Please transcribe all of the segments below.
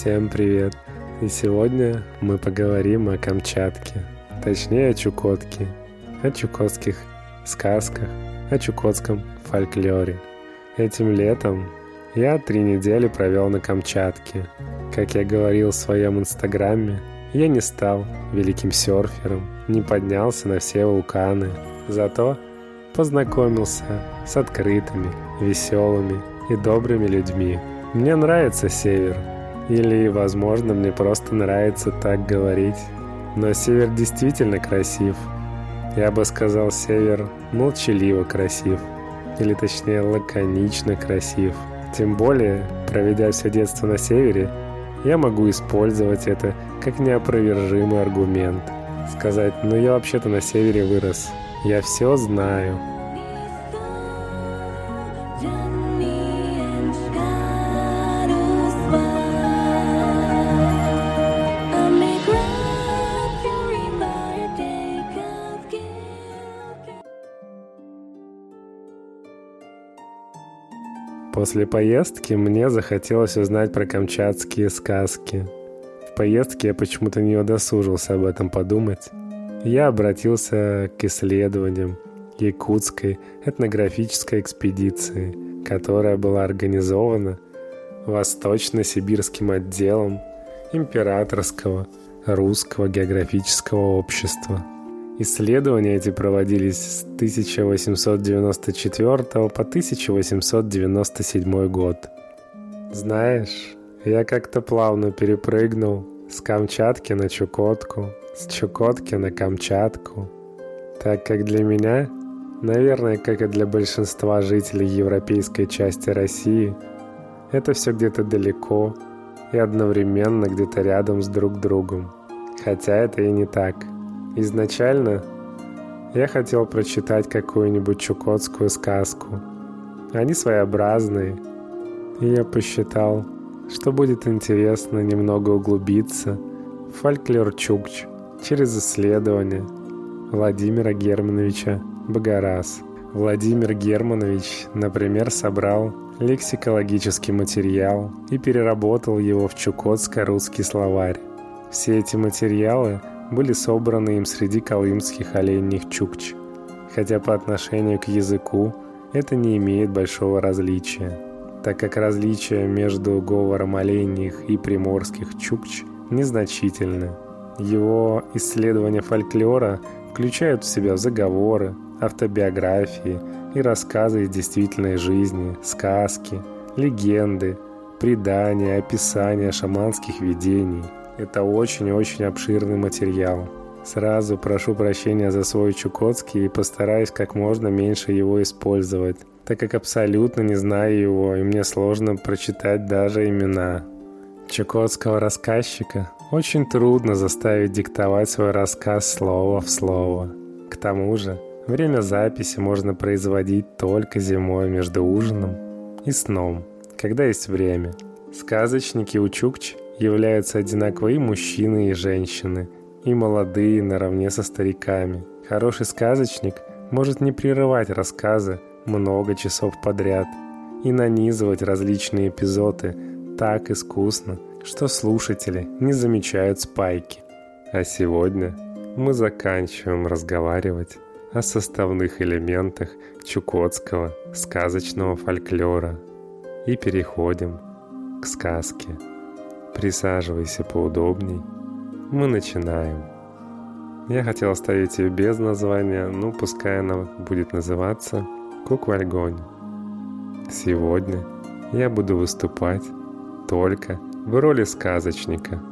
Всем привет! И сегодня мы поговорим о Камчатке, точнее о Чукотке, о чукотских сказках, о чукотском фольклоре. Этим летом я три недели провел на Камчатке. Как я говорил в своем инстаграме, я не стал великим серфером, не поднялся на все вулканы, зато познакомился с открытыми, веселыми и добрыми людьми. Мне нравится север, или, возможно, мне просто нравится так говорить. Но север действительно красив. Я бы сказал, север молчаливо красив. Или точнее, лаконично красив. Тем более, проведя все детство на севере, я могу использовать это как неопровержимый аргумент. Сказать, ну я вообще-то на севере вырос. Я все знаю. После поездки мне захотелось узнать про камчатские сказки. В поездке я почему-то не удосужился об этом подумать. Я обратился к исследованиям якутской этнографической экспедиции, которая была организована Восточно-Сибирским отделом Императорского русского географического общества – Исследования эти проводились с 1894 по 1897 год. Знаешь, я как-то плавно перепрыгнул с Камчатки на Чукотку, с Чукотки на Камчатку, так как для меня, наверное, как и для большинства жителей европейской части России, это все где-то далеко и одновременно где-то рядом с друг другом. Хотя это и не так – Изначально я хотел прочитать какую-нибудь чукотскую сказку. Они своеобразные, и я посчитал, что будет интересно немного углубиться в фольклор Чукч через исследование Владимира Германовича Багарас. Владимир Германович, например, собрал лексикологический материал и переработал его в чукотско-русский словарь. Все эти материалы были собраны им среди колымских оленьих чукч, хотя по отношению к языку это не имеет большого различия, так как различия между говором оленьих и приморских чукч незначительны. Его исследования фольклора включают в себя заговоры, автобиографии и рассказы из действительной жизни, сказки, легенды, предания, описания шаманских видений – это очень-очень обширный материал. Сразу прошу прощения за свой чукотский и постараюсь как можно меньше его использовать, так как абсолютно не знаю его и мне сложно прочитать даже имена. Чукотского рассказчика очень трудно заставить диктовать свой рассказ слово в слово. К тому же, время записи можно производить только зимой между ужином и сном, когда есть время. Сказочники у Чукч являются одинаковые и мужчины, и женщины, и молодые наравне со стариками. Хороший сказочник может не прерывать рассказы много часов подряд и нанизывать различные эпизоды так искусно, что слушатели не замечают спайки. А сегодня мы заканчиваем разговаривать о составных элементах чукотского сказочного фольклора и переходим к сказке. Присаживайся поудобней. Мы начинаем. Я хотел оставить ее без названия, ну пускай она будет называться «Куквальгонь». Сегодня я буду выступать только в роли сказочника –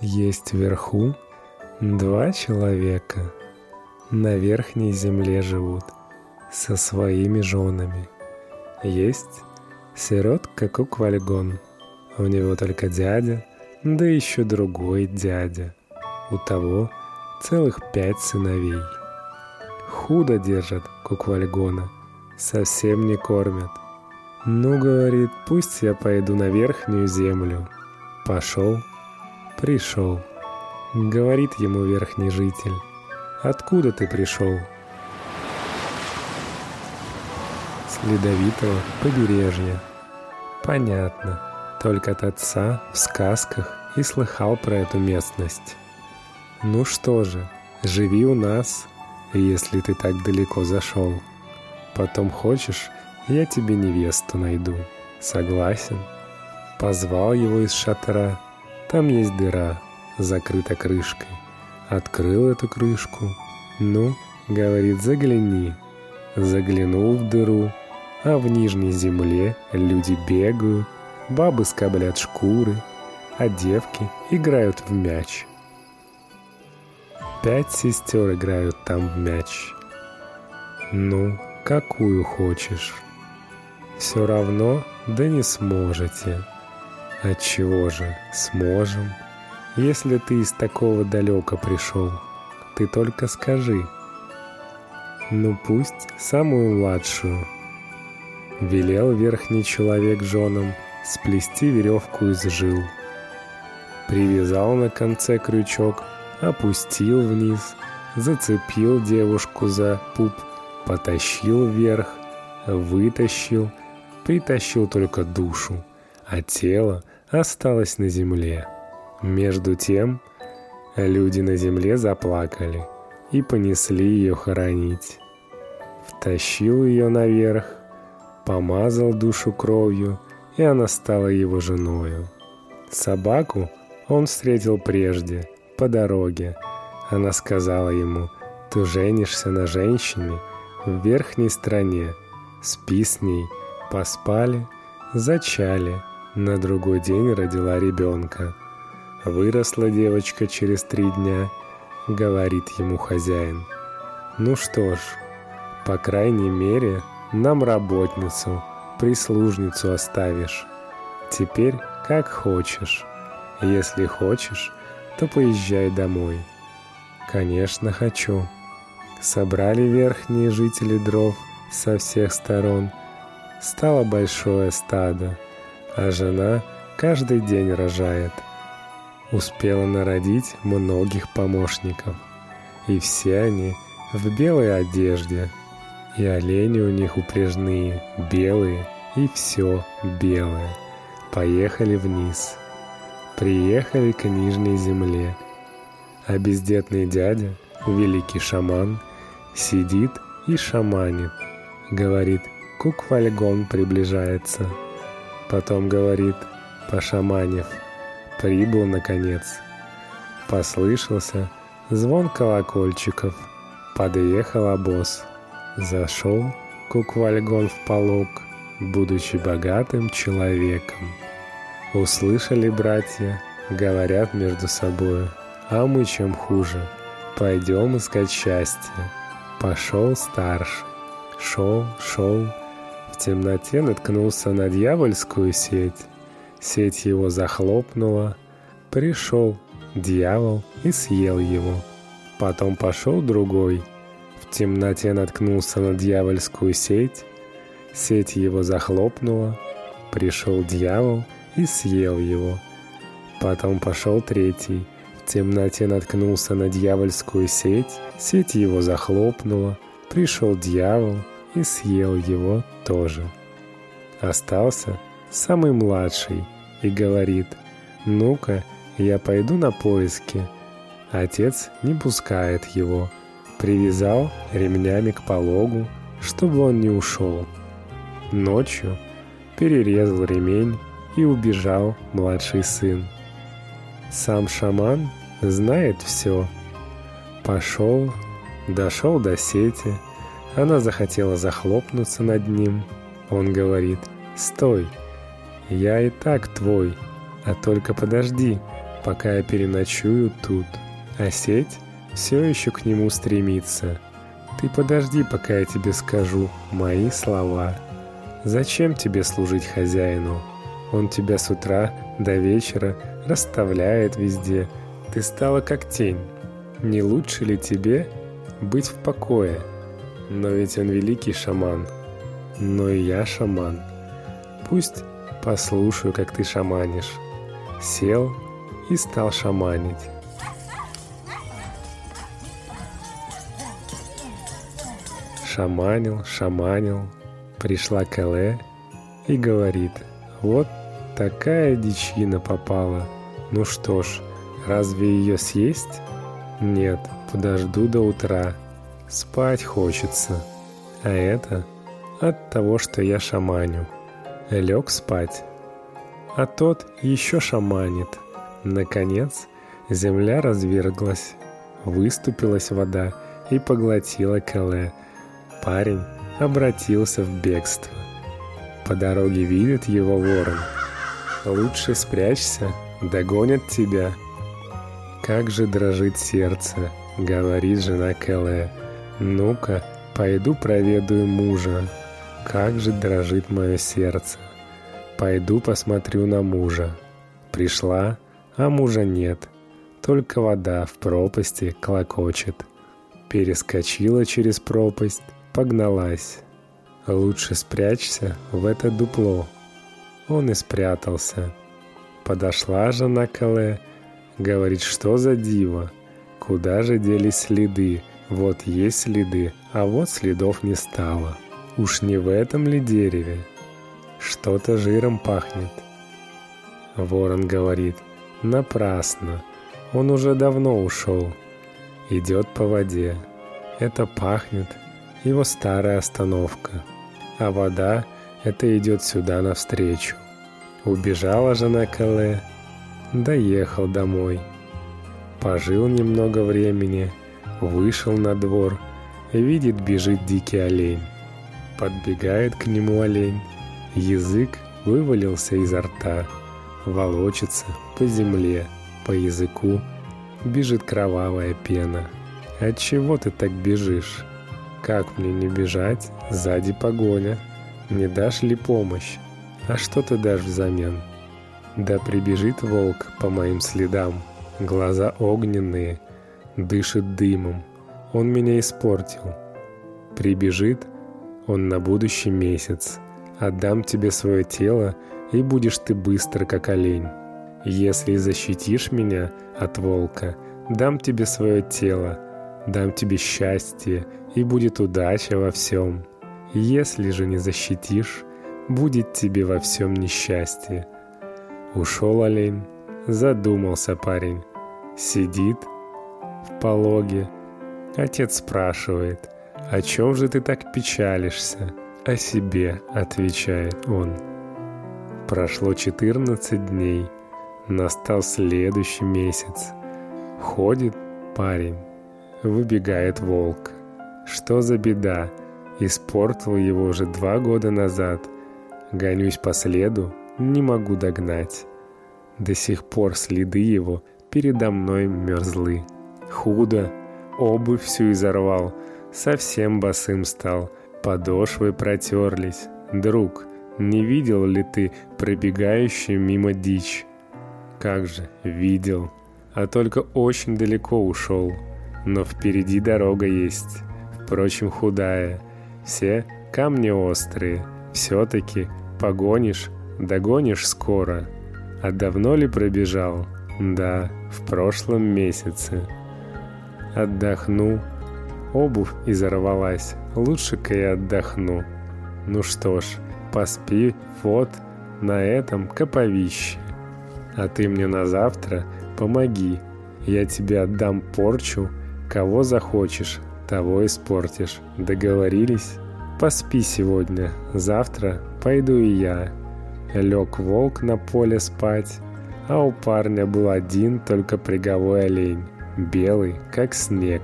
Есть вверху два человека. На верхней земле живут со своими женами. Есть сиротка Куквальгон. У него только дядя, да еще другой дядя. У того целых пять сыновей. Худо держат Куквальгона, совсем не кормят. Ну, говорит, пусть я пойду на верхнюю землю. Пошел Пришел. Говорит ему верхний житель. Откуда ты пришел? С ледовитого побережья. Понятно. Только от отца в сказках и слыхал про эту местность. Ну что же, живи у нас, если ты так далеко зашел. Потом хочешь, я тебе невесту найду. Согласен? Позвал его из шатра. Там есть дыра, закрыта крышкой. Открыл эту крышку. Ну, говорит, загляни. Заглянул в дыру, а в нижней земле люди бегают, бабы скоблят шкуры, а девки играют в мяч. Пять сестер играют там в мяч. Ну, какую хочешь. Все равно, да не сможете. Отчего же, сможем. Если ты из такого далека пришел, ты только скажи. Ну пусть самую младшую. Велел верхний человек женам сплести веревку из жил. Привязал на конце крючок, опустил вниз, зацепил девушку за пуп потащил вверх, вытащил, притащил только душу, а тело осталось на земле. Между тем люди на земле заплакали и понесли ее хоронить. Втащил ее наверх, помазал душу кровью, и она стала его женою. Собаку он встретил прежде, по дороге. Она сказала ему, «Ты женишься на женщине, в верхней стране. Спи с ней, поспали, зачали. На другой день родила ребенка. Выросла девочка через три дня, говорит ему хозяин. Ну что ж, по крайней мере, нам работницу, прислужницу оставишь. Теперь как хочешь. Если хочешь, то поезжай домой. Конечно, хочу. Собрали верхние жители дров со всех сторон. Стало большое стадо, а жена каждый день рожает. Успела народить многих помощников. И все они в белой одежде. И олени у них упряжные, белые, и все белое. Поехали вниз. Приехали к нижней земле. А бездетный дядя, великий шаман, Сидит и шаманит. Говорит, куквальгон приближается. Потом говорит, пошаманив, прибыл наконец. Послышался звон колокольчиков. Подъехал обоз. Зашел куквальгон в полог, будучи богатым человеком. Услышали братья, говорят между собой, а мы чем хуже, пойдем искать счастье. Пошел старший. Шел, шел. В темноте наткнулся на дьявольскую сеть. Сеть его захлопнула. Пришел дьявол и съел его. Потом пошел другой. В темноте наткнулся на дьявольскую сеть. Сеть его захлопнула. Пришел дьявол и съел его. Потом пошел третий темноте наткнулся на дьявольскую сеть, сеть его захлопнула, пришел дьявол и съел его тоже. Остался самый младший и говорит, «Ну-ка, я пойду на поиски». Отец не пускает его, привязал ремнями к пологу, чтобы он не ушел. Ночью перерезал ремень и убежал младший сын. Сам шаман знает все. Пошел, дошел до сети. Она захотела захлопнуться над ним. Он говорит, «Стой, я и так твой, а только подожди, пока я переночую тут». А сеть все еще к нему стремится. Ты подожди, пока я тебе скажу мои слова. Зачем тебе служить хозяину? Он тебя с утра до вечера расставляет везде, ты стала как тень. Не лучше ли тебе быть в покое? Но ведь он великий шаман. Но и я шаман. Пусть послушаю, как ты шаманишь. Сел и стал шаманить. Шаманил, шаманил, пришла Кэлэ и говорит, вот такая дичина попала. Ну что ж, разве ее съесть? Нет, подожду до утра. Спать хочется. А это от того, что я шаманю. Лег спать. А тот еще шаманит. Наконец, земля разверглась. Выступилась вода и поглотила Кэлэ. Парень обратился в бегство. По дороге видит его ворон. Лучше спрячься, догонят тебя. Как же дрожит сердце, говорит жена Кэлэ. Ну-ка, пойду проведаю мужа. Как же дрожит мое сердце. Пойду посмотрю на мужа. Пришла, а мужа нет. Только вода в пропасти клокочет. Перескочила через пропасть, погналась. Лучше спрячься в это дупло. Он и спрятался. Подошла жена Кале, говорит, что за диво? Куда же делись следы? Вот есть следы, а вот следов не стало. Уж не в этом ли дереве? Что-то жиром пахнет. Ворон говорит, напрасно. Он уже давно ушел. Идет по воде. Это пахнет его старая остановка. А вода — это идет сюда навстречу. Убежала жена Кале, доехал домой. Пожил немного времени, вышел на двор, видит, бежит дикий олень. Подбегает к нему олень, язык вывалился изо рта, волочится по земле, по языку, бежит кровавая пена. От чего ты так бежишь? Как мне не бежать? Сзади погоня. Не дашь ли помощь? А что ты дашь взамен? Да прибежит волк по моим следам. Глаза огненные, дышит дымом. Он меня испортил. Прибежит он на будущий месяц. Отдам тебе свое тело, и будешь ты быстро, как олень. Если защитишь меня от волка, дам тебе свое тело, дам тебе счастье, и будет удача во всем. Если же не защитишь, будет тебе во всем несчастье. Ушел олень, задумался парень. Сидит в пологе. Отец спрашивает, о чем же ты так печалишься? О себе, отвечает он. Прошло 14 дней, настал следующий месяц. Ходит парень, выбегает волк. Что за беда? Испортил его уже два года назад. Гонюсь по следу, не могу догнать. До сих пор следы его передо мной мерзлы. Худо, обувь всю изорвал, совсем босым стал, подошвы протерлись. Друг, не видел ли ты пробегающую мимо дичь? Как же, видел, а только очень далеко ушел. Но впереди дорога есть, впрочем, худая. Все камни острые, все-таки погонишь, догонишь скоро. А давно ли пробежал? Да, в прошлом месяце. Отдохну. Обувь изорвалась. Лучше-ка я отдохну. Ну что ж, поспи, вот, на этом коповище. А ты мне на завтра помоги. Я тебе отдам порчу, кого захочешь, того испортишь. Договорились? Поспи сегодня, завтра пойду и я. Лег волк на поле спать, а у парня был один только приговой олень, белый, как снег.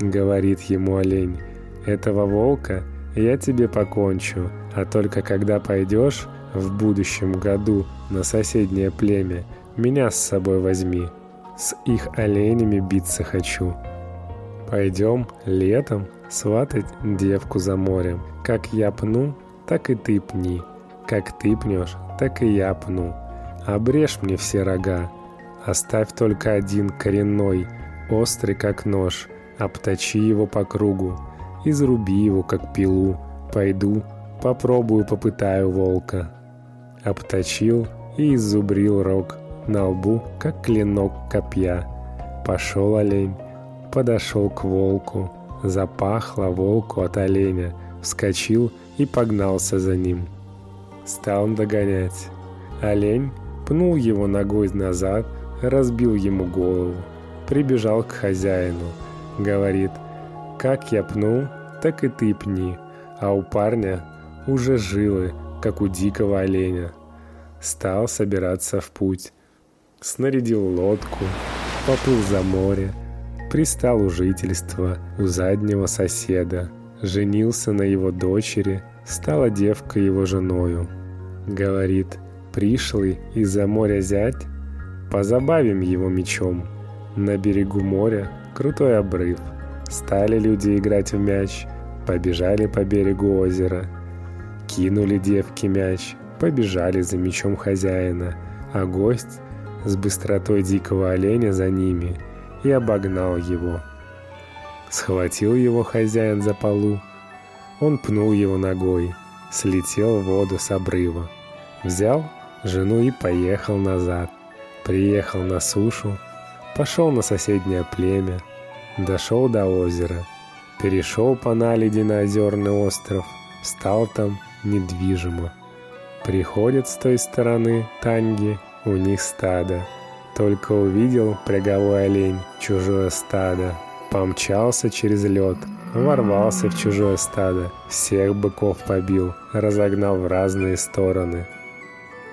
Говорит ему олень, этого волка я тебе покончу, а только когда пойдешь в будущем году на соседнее племя, меня с собой возьми. С их оленями биться хочу. Пойдем летом сватать девку за морем. Как я пну, так и ты пни. Как ты пнешь, так и я пну. Обрежь мне все рога. Оставь только один коренной, острый как нож. Обточи его по кругу. Изруби его как пилу. Пойду, попробую, попытаю волка. Обточил и изубрил рог на лбу, как клинок копья. Пошел олень, подошел к волку, запахло волку от оленя, вскочил и погнался за ним. Стал он догонять. Олень пнул его ногой назад, разбил ему голову, прибежал к хозяину, говорит, «Как я пнул, так и ты пни», а у парня уже жилы, как у дикого оленя. Стал собираться в путь. Снарядил лодку, поплыл за море, пристал у жительства у заднего соседа, женился на его дочери, стала девка его женою. Говорит, пришлый из-за моря зять, позабавим его мечом. На берегу моря крутой обрыв. Стали люди играть в мяч, побежали по берегу озера. Кинули девки мяч, побежали за мечом хозяина, а гость с быстротой дикого оленя за ними и обогнал его. Схватил его хозяин за полу, он пнул его ногой, слетел в воду с обрыва. Взял жену и поехал назад. Приехал на сушу, пошел на соседнее племя, дошел до озера, перешел по наледи на озерный остров, встал там недвижимо. Приходят с той стороны танги, у них стадо. Только увидел пряговой олень, чужое стадо, помчался через лед, ворвался в чужое стадо, всех быков побил, разогнал в разные стороны.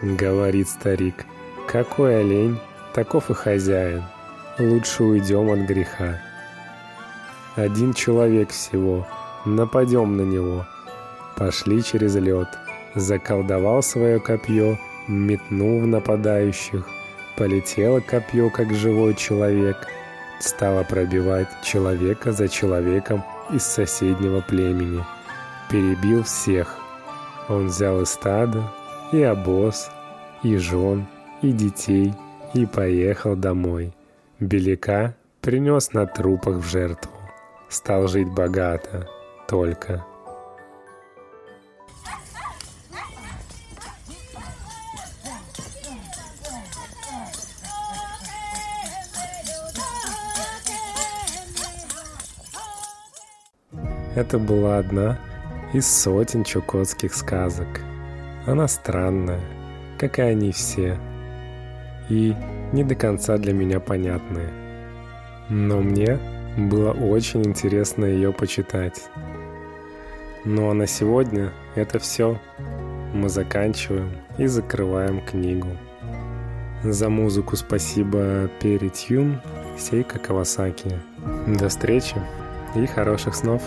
Говорит старик, какой олень, таков и хозяин, лучше уйдем от греха. Один человек всего, нападем на него. Пошли через лед, заколдовал свое копье, метнул в нападающих, полетело копье, как живой человек, стало пробивать человека за человеком из соседнего племени. Перебил всех. Он взял и стадо, и обоз, и жен, и детей, и поехал домой. Беляка принес на трупах в жертву. Стал жить богато, только. Это была одна из сотен чукотских сказок. Она странная, как и они все, и не до конца для меня понятная. Но мне было очень интересно ее почитать. Ну а на сегодня это все. Мы заканчиваем и закрываем книгу. За музыку спасибо Перри Сейка Кавасаки. До встречи и хороших снов!